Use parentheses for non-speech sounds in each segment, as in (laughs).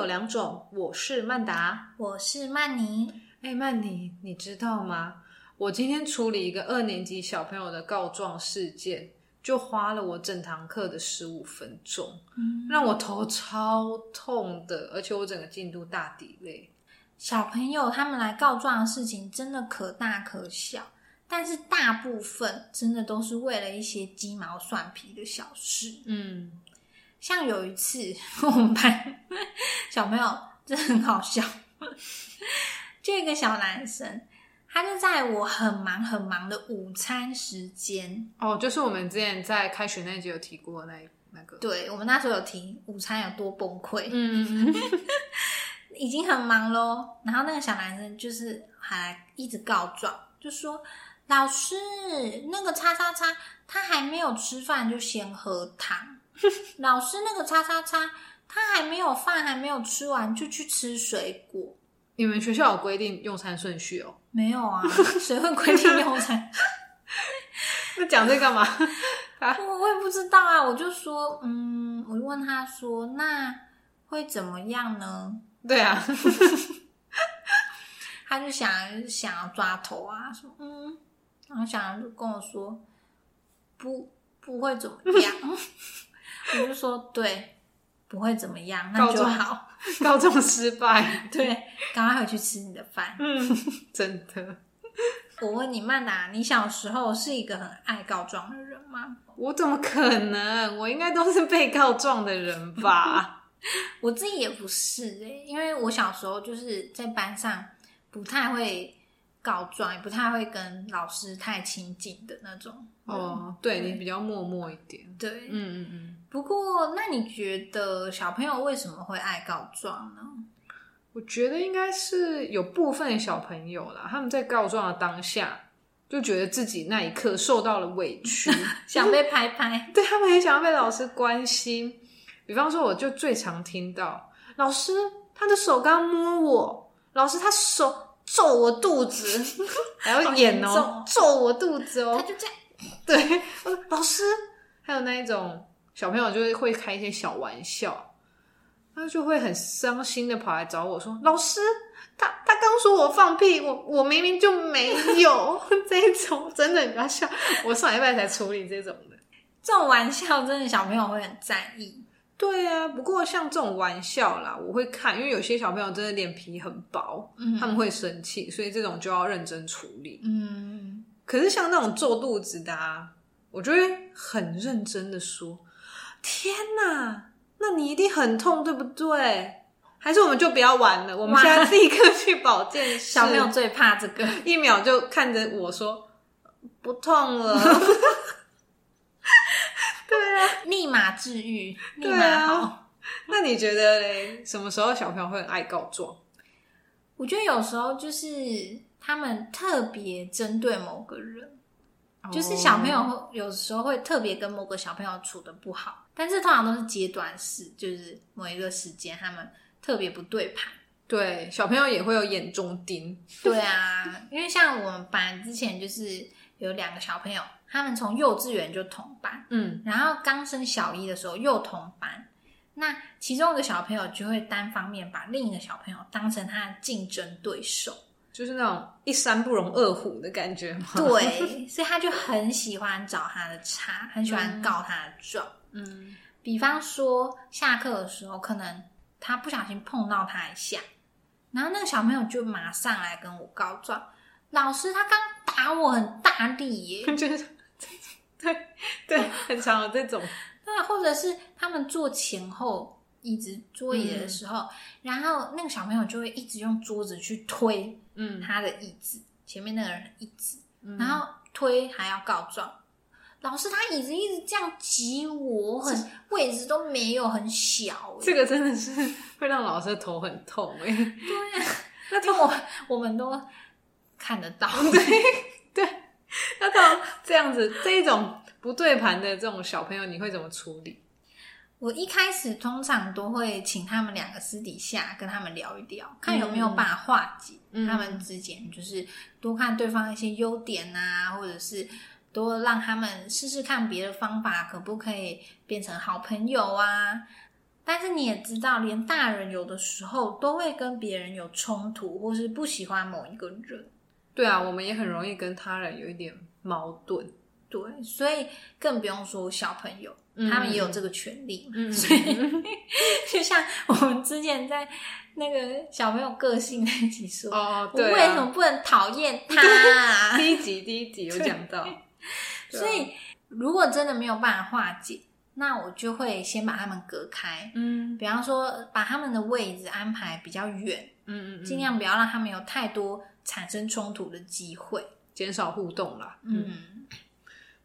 有两种，我是曼达，我是曼妮。哎，曼妮，你知道吗？我今天处理一个二年级小朋友的告状事件，就花了我整堂课的十五分钟，让我头超痛的，而且我整个进度大底累。小朋友他们来告状的事情真的可大可小，但是大部分真的都是为了一些鸡毛蒜皮的小事。嗯，像有一次我们班小朋友真的很好笑，就一个小男生，他就在我很忙很忙的午餐时间，哦，就是我们之前在开学那集有提过那那个，对我们那时候有提午餐有多崩溃，嗯，(laughs) 已经很忙咯。然后那个小男生就是还一直告状，就说老师那个叉叉叉他还没有吃饭就先喝汤，(laughs) 老师那个叉叉叉他还没有饭还没有吃完就去吃水果。你们学校有规定用餐顺序哦？没有啊，谁会规定用餐？(laughs) 那讲这干嘛？我 (laughs) 我也不知道啊，我就说，嗯，我就问他说，那会怎么样呢？对啊，他就想想要抓头啊，说嗯，然后想就跟我说，不不会怎么样，我就说对，不会怎么样，那就好，(laughs) 高中失败，对，赶快回去吃你的饭。嗯，真的。我问你，曼达，你小时候是一个很爱告状的人吗？我怎么可能？我应该都是被告状的人吧？(laughs) 我自己也不是诶、因为我小时候就是在班上不太会告状，也不太会跟老师太亲近的那种。哦，对你比较默默一点。对，嗯嗯嗯。不过，那你觉得小朋友为什么会爱告状呢？我觉得应该是有部分小朋友啦，他们在告状的当下，就觉得自己那一刻受到了委屈，(laughs) 想被拍拍。(laughs) 对他们也想要被老师关心。比方说，我就最常听到老师他的手刚摸我，老师他手揍我肚子，(laughs) 还要演哦，揍我肚子哦，他就这样。(laughs) 对，(laughs) 老师还有那一种小朋友就是会开一些小玩笑。他就会很伤心的跑来找我说：“老师，他他刚说我放屁，我我明明就没有。这种，真的你不要笑，我上礼拜才处理这种的，这种玩笑真的小朋友会很在意。对啊，不过像这种玩笑啦，我会看，因为有些小朋友真的脸皮很薄，嗯他们会生气，所以这种就要认真处理。嗯，可是像那种揍肚子的，啊，我就会很认真的说：天哪！那你一定很痛，对不对？还是我们就不要玩了，我们现在立刻去保健 (laughs) 室。小朋友最怕这个，一秒就看着我说不痛了。(laughs) 对啊，立马治愈，立马好。那你觉得嘞？什么时候小朋友会很爱告状？我觉得有时候就是他们特别针对某个人。就是小朋友会有时候会特别跟某个小朋友处的不好，但是通常都是阶段式，就是某一个时间他们特别不对盘。对，小朋友也会有眼中钉。对啊，因为像我们班之前就是有两个小朋友，他们从幼稚园就同班，嗯，然后刚升小一的时候又同班，那其中一个小朋友就会单方面把另一个小朋友当成他的竞争对手。就是那种一山不容二虎的感觉吗？对，(laughs) 所以他就很喜欢找他的茬，很喜欢告他的状。嗯，比方说下课的时候，可能他不小心碰到他一下，然后那个小朋友就马上来跟我告状：“老师，他刚打我很大力耶！” (laughs) 就是 (laughs) 对对，很常有这种。(laughs) 那，或者是他们坐前后椅子桌椅的时候，然后那个小朋友就会一直用桌子去推。嗯，他的椅子前面那个人的椅子，然后推还要告状，老师他椅子一直这样挤我，很位置都没有很小，(laughs) 这个真的是会让老师头很痛哎。对啊，那天我我们都看得到，对对，(laughs) 那到这样子这一种不对盘的这种小朋友，你会怎么处理？我一开始通常都会请他们两个私底下跟他们聊一聊，看有没有办法化解他们之间，就是多看对方一些优点啊，或者是多让他们试试看别的方法，可不可以变成好朋友啊？但是你也知道，连大人有的时候都会跟别人有冲突，或是不喜欢某一个人。对啊，我们也很容易跟他人有一点矛盾。对，所以更不用说小朋友，他们也有这个权利。嗯 (laughs) 所以就像我们之前在那个小朋友个性那一集说，哦，我对、啊，为什么不能讨厌他、(laughs) 啊？第一集第一集有讲到，(laughs) 所以如果真的没有办法化解，那我就会先把他们隔开。嗯比方说，把他们的位置安排比较远，嗯嗯，尽量不要让他们有太多产生冲突的机会。减少互动啦。嗯，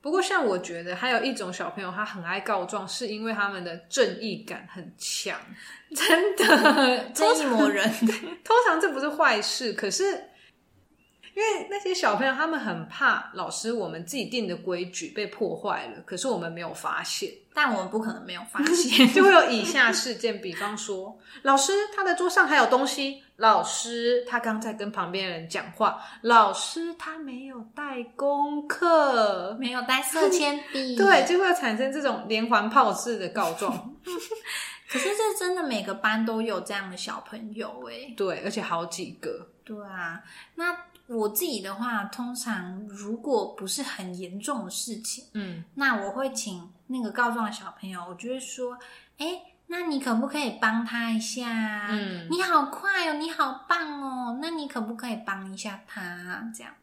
不过，像我觉得还有一种小朋友，他很爱告状，是因为他们的正义感很强。(laughs) 真的 (laughs) 正义魔人，(laughs) 通常这不是坏事，可是因为那些小朋友他们很怕老师我们自己定的规矩被破坏了，可是我们没有发现，但我们不可能没有发现。就会有以下事件，比方说，老师他的桌上还有东西，老师他刚在跟旁边人讲话，老师他没有带功课，没有带色铅笔，(laughs) 对，就会产生这种连环炮式的告状，(laughs) 可是这真的每个班都有这样的小朋友哎。对，而且好几个，对啊，那我自己的话，通常如果不是很严重的事情，嗯。那我会请那个告状的小朋友，我就会说，哎，那你可不可以帮他一下啊？嗯你好快哦，你好棒哦，那你可不可以帮一下他啊？这样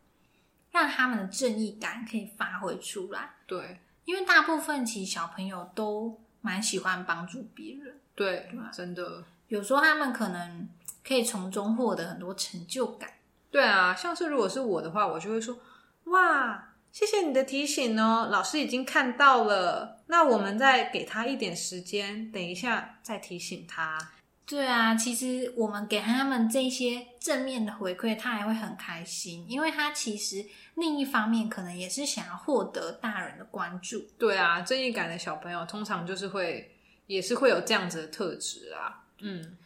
让他们的正义感可以发挥出来，对因为大部分其实小朋友都蛮喜欢帮助别人，对，真的。有时候他们可能可以从中获得很多成就感。对啊，像是如果是我的话，我就会说：“哇，谢谢你的提醒哦，老师已经看到了。那我们再给他一点时间，等一下再提醒他。对啊，其实我们给他们这些正面的回馈，他还会很开心，因为他其实另一方面可能也是想要获得大人的关注。”对啊，正义感的小朋友通常就是会，也是会有这样子的特质啊。嗯，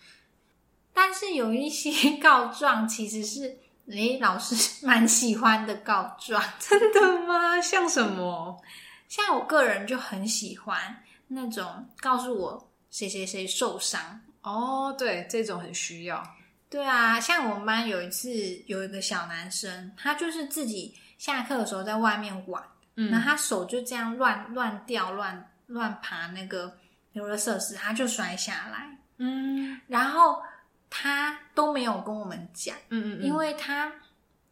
但是有一些 (laughs) 告状其实是，诶，老师蛮喜欢的告状，(laughs) 真的吗？像什么？像我个人就很喜欢那种告诉我谁谁谁受伤。哦，对，这种很需要。对啊，像我们班有一次有一个小男生，他就是自己下课的时候在外面玩，嗯然后他手就这样乱乱掉、乱乱爬那个游乐设施，他就摔下来，嗯然后他都没有跟我们讲，嗯嗯，因为他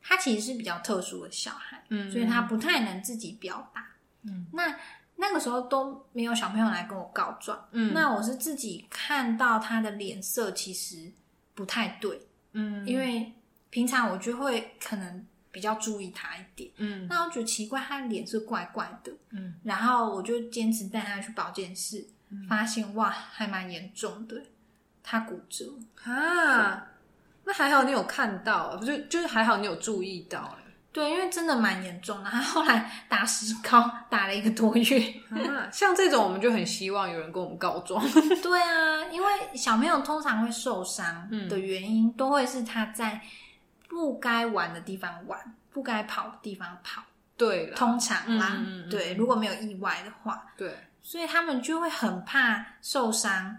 他其实是比较特殊的小孩，嗯所以他不太能自己表达。嗯，那那个时候都没有小朋友来跟我告状，嗯。那我是自己看到他的脸色其实不太对，嗯。因为平常我就会可能比较注意他一点，嗯。那我觉得奇怪，他的脸色怪怪的，嗯。然后我就坚持带他去保健室，发现哇，还蛮严重的，他骨折。啊，那还好你有看到，不就就是还好你有注意到对，因为真的蛮严重的，他后来打石膏打了一个多月。啊。像这种我们就很希望有人跟我们告状。(laughs) 对啊，因为小朋友通常会受伤的原因，都会是他在不该玩的地方玩，不该跑的地方跑。对了，通常啦，嗯嗯嗯对，如果没有意外的话，对，所以他们就会很怕受伤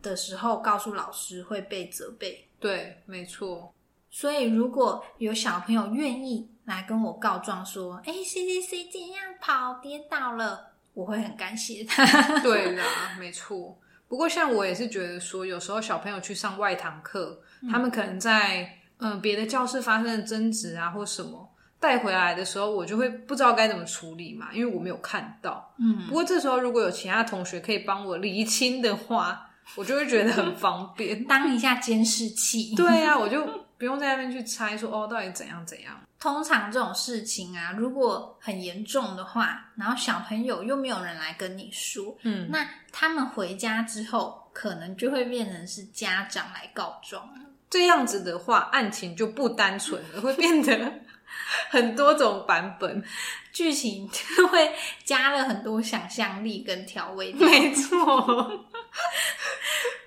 的时候告诉老师会被责备。对，没错。所以如果有小朋友愿意来跟我告状说：“哎，谁谁谁怎样跑跌倒了”，我会很感谢他。对啦，(laughs) 没错。不过像我也是觉得说，有时候小朋友去上外堂课，他们可能在嗯别的教室发生的争执啊或什么。带回来的时候，我就会不知道该怎么处理嘛，因为我没有看到。嗯，不过这时候如果有其他同学可以帮我厘清的话，我就会觉得很方便。当一下监视器。对呀、啊，我就不用在那边去猜说哦，到底怎样怎样。通常这种事情啊，如果很严重的话，然后小朋友又没有人来跟你说，嗯，那他们回家之后，可能就会变成是家长来告状了。这样子的话，案情就不单纯了，会变得很多种版本。(laughs) 剧情就会加了很多想象力跟调味料。没错，(laughs)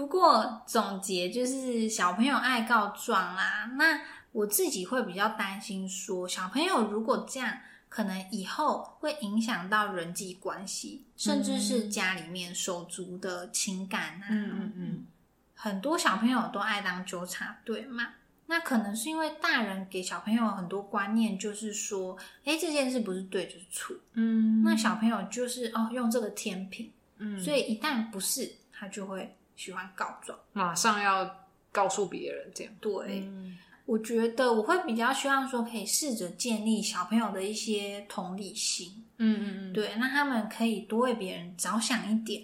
不过总结就是小朋友爱告状啦，那我自己会比较担心说，小朋友如果这样可能以后会影响到人际关系，甚至是家里面手足的情感啊。嗯嗯嗯，很多小朋友都爱当纠察队嘛。那可能是因为大人给小朋友很多观念，就是说，哎，这件事不是对就是错。嗯，那小朋友就是哦，用这个天平，嗯，所以一旦不是，他就会喜欢告状。马上要告诉别人这样。对，嗯我觉得我会比较希望说，可以试着建立小朋友的一些同理心。嗯嗯嗯，对，让他们可以多为别人着想一点，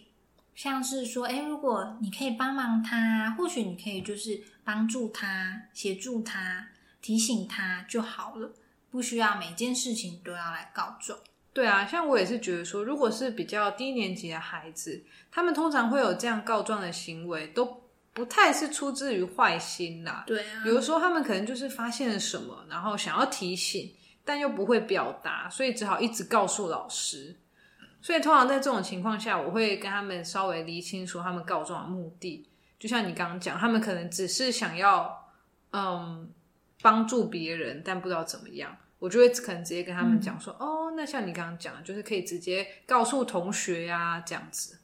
像是说，哎，如果你可以帮忙他，或许你可以就是帮助他、协助他、提醒他就好了，不需要每件事情都要来告状。对啊，像我也是觉得说，如果是比较低年级的孩子，他们通常会有这样告状的行为，都不太是出自于坏心啦。对啊，有的时候他们可能就是发现了什么，然后想要提醒，但又不会表达，所以只好一直告诉老师。所以通常在这种情况下，我会跟他们稍微厘清说他们告状的目的。就像你刚刚讲，他们可能只是想要嗯帮助别人，但不知道怎么样。我就会可能直接跟他们讲说，哦，那像你刚刚讲的，就是可以直接告诉同学呀、这样子。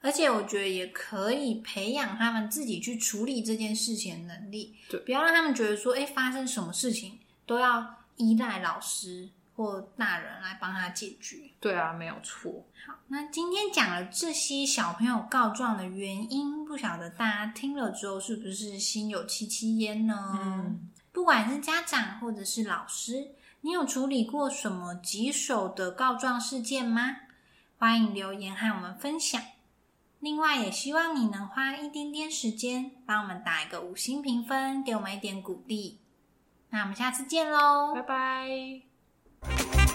而且我觉得也可以培养他们自己去处理这件事情的能力，对不要让他们觉得说，哎，发生什么事情都要依赖老师或大人来帮他解决。对啊，没有错。好，那今天讲了这些小朋友告状的原因，不晓得大家听了之后是不是心有戚戚焉呢？嗯，不管是家长或者是老师，你有处理过什么棘手的告状事件吗？欢迎留言和我们分享。另外，也希望你能花一点点时间，帮我们打一个五星评分，给我们一点鼓励。那我们下次见喽，拜拜。